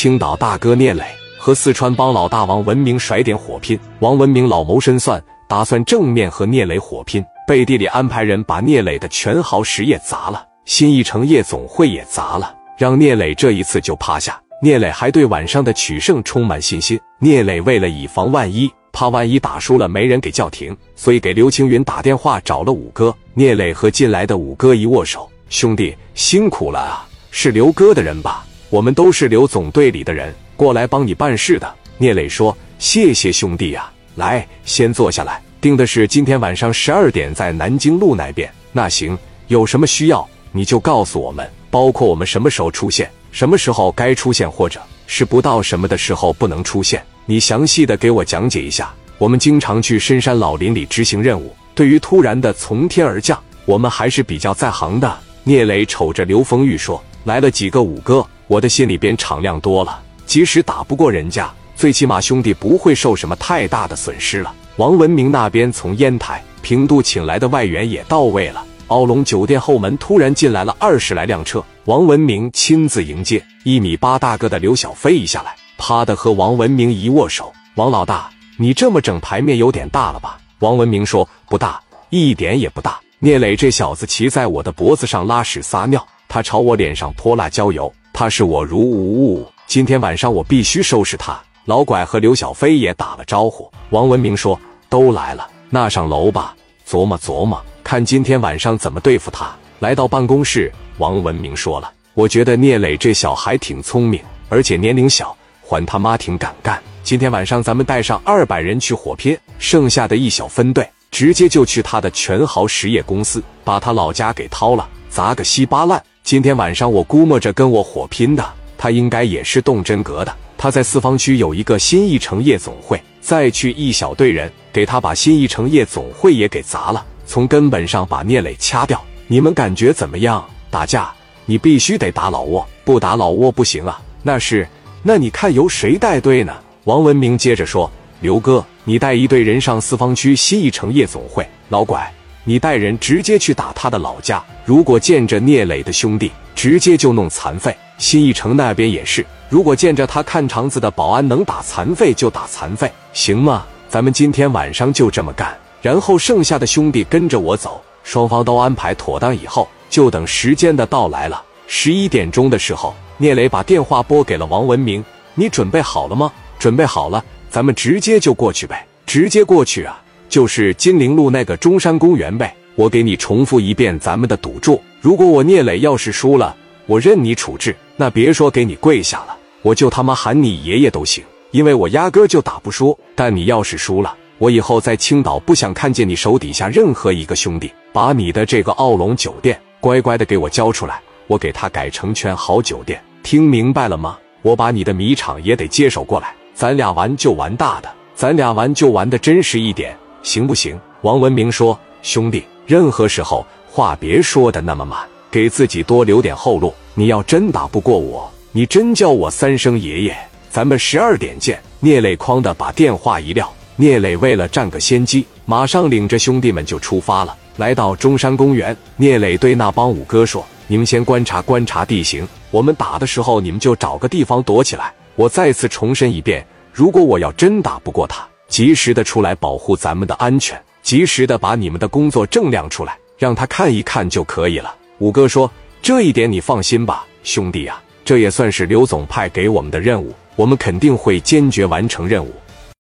青岛大哥聂磊和四川帮老大王文明甩点火拼。王文明老谋深算，打算正面和聂磊火拼，背地里安排人把聂磊的全豪实业砸了，新一城夜总会也砸了，让聂磊这一次就趴下。聂磊还对晚上的取胜充满信心。聂磊为了以防万一，怕万一打输了没人给叫停，所以给刘青云打电话找了五哥。聂磊和进来的五哥一握手：“兄弟，辛苦了啊！是刘哥的人吧？我们都是刘总队里的人，过来帮你办事的。”聂磊说：“谢谢兄弟啊！来，先坐下来。定的是今天晚上十二点在南京路那边。那行，有什么需要你就告诉我们，包括我们什么时候出现。”什么时候该出现，或者是不到什么的时候不能出现，你详细的给我讲解一下。我们经常去深山老林里执行任务，对于突然的从天而降，我们还是比较在行的。聂磊瞅着刘丰玉说：“来了几个五哥，我的心里边敞亮多了。即使打不过人家，最起码兄弟不会受什么太大的损失了。”王文明那边从烟台、平度请来的外援也到位了。奥龙酒店后门突然进来了二十来辆车，王文明亲自迎接。一米八大个的刘小飞一下来，啪的和王文明一握手。王老大，你这么整牌面有点大了吧？王文明说：“不大，一点也不大。”聂磊这小子骑在我的脖子上拉屎撒尿，他朝我脸上泼辣椒油，他视我如无物。今天晚上我必须收拾他。老拐和刘小飞也打了招呼。王文明说：“都来了，那上楼吧，琢磨琢磨。”看今天晚上怎么对付他。来到办公室，王文明说了：“我觉得聂磊这小孩挺聪明，而且年龄小，还他妈挺敢干。今天晚上咱们带上二百人去火拼，剩下的一小分队直接就去他的全豪实业公司，把他老家给掏了，砸个稀巴烂。今天晚上我估摸着跟我火拼的，他应该也是动真格的。他在四方区有一个新一城夜总会，再去一小队人给他把新一城夜总会也给砸了。”从根本上把聂磊掐掉，你们感觉怎么样？打架你必须得打老挝，不打老挝不行啊！那是，那你看由谁带队呢？王文明接着说：“刘哥，你带一队人上四方区新一城夜总会。老拐，你带人直接去打他的老家。如果见着聂磊的兄弟，直接就弄残废。新一城那边也是，如果见着他看场子的保安能打残废就打残废，行吗？咱们今天晚上就这么干。”然后剩下的兄弟跟着我走，双方都安排妥当以后，就等时间的到来了。十一点钟的时候，聂磊把电话拨给了王文明：“你准备好了吗？准备好了，咱们直接就过去呗，直接过去啊，就是金陵路那个中山公园呗。我给你重复一遍咱们的赌注：如果我聂磊要是输了，我任你处置，那别说给你跪下了，我就他妈喊你爷爷都行，因为我压根就打不输。但你要是输了，我以后在青岛不想看见你手底下任何一个兄弟，把你的这个奥龙酒店乖乖的给我交出来，我给他改成全豪酒店，听明白了吗？我把你的米厂也得接手过来，咱俩玩就玩大的，咱俩玩就玩的真实一点，行不行？王文明说：“兄弟，任何时候话别说的那么满，给自己多留点后路。你要真打不过我，你真叫我三声爷爷，咱们十二点见。”聂磊哐的把电话一撂。聂磊为了占个先机，马上领着兄弟们就出发了。来到中山公园，聂磊对那帮五哥说：“你们先观察观察地形，我们打的时候，你们就找个地方躲起来。我再次重申一遍，如果我要真打不过他，及时的出来保护咱们的安全，及时的把你们的工作证亮出来，让他看一看就可以了。”五哥说：“这一点你放心吧，兄弟呀，这也算是刘总派给我们的任务，我们肯定会坚决完成任务。”